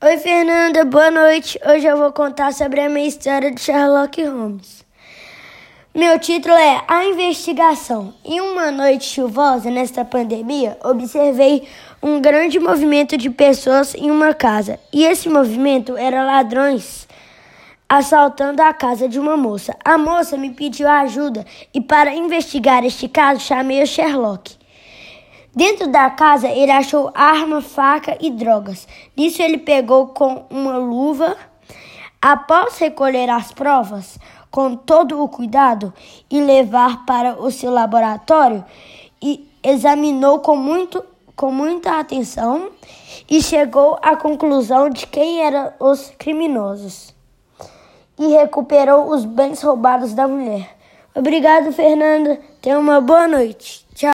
Oi, Fernanda, boa noite. Hoje eu vou contar sobre a minha história de Sherlock Holmes. Meu título é A Investigação. Em uma noite chuvosa nesta pandemia, observei um grande movimento de pessoas em uma casa. E esse movimento era ladrões assaltando a casa de uma moça. A moça me pediu ajuda e para investigar este caso chamei o Sherlock. Dentro da casa, ele achou arma, faca e drogas. Nisso, ele pegou com uma luva. Após recolher as provas com todo o cuidado e levar para o seu laboratório, e examinou com, muito, com muita atenção e chegou à conclusão de quem eram os criminosos e recuperou os bens roubados da mulher. Obrigado, Fernanda. Tenha uma boa noite.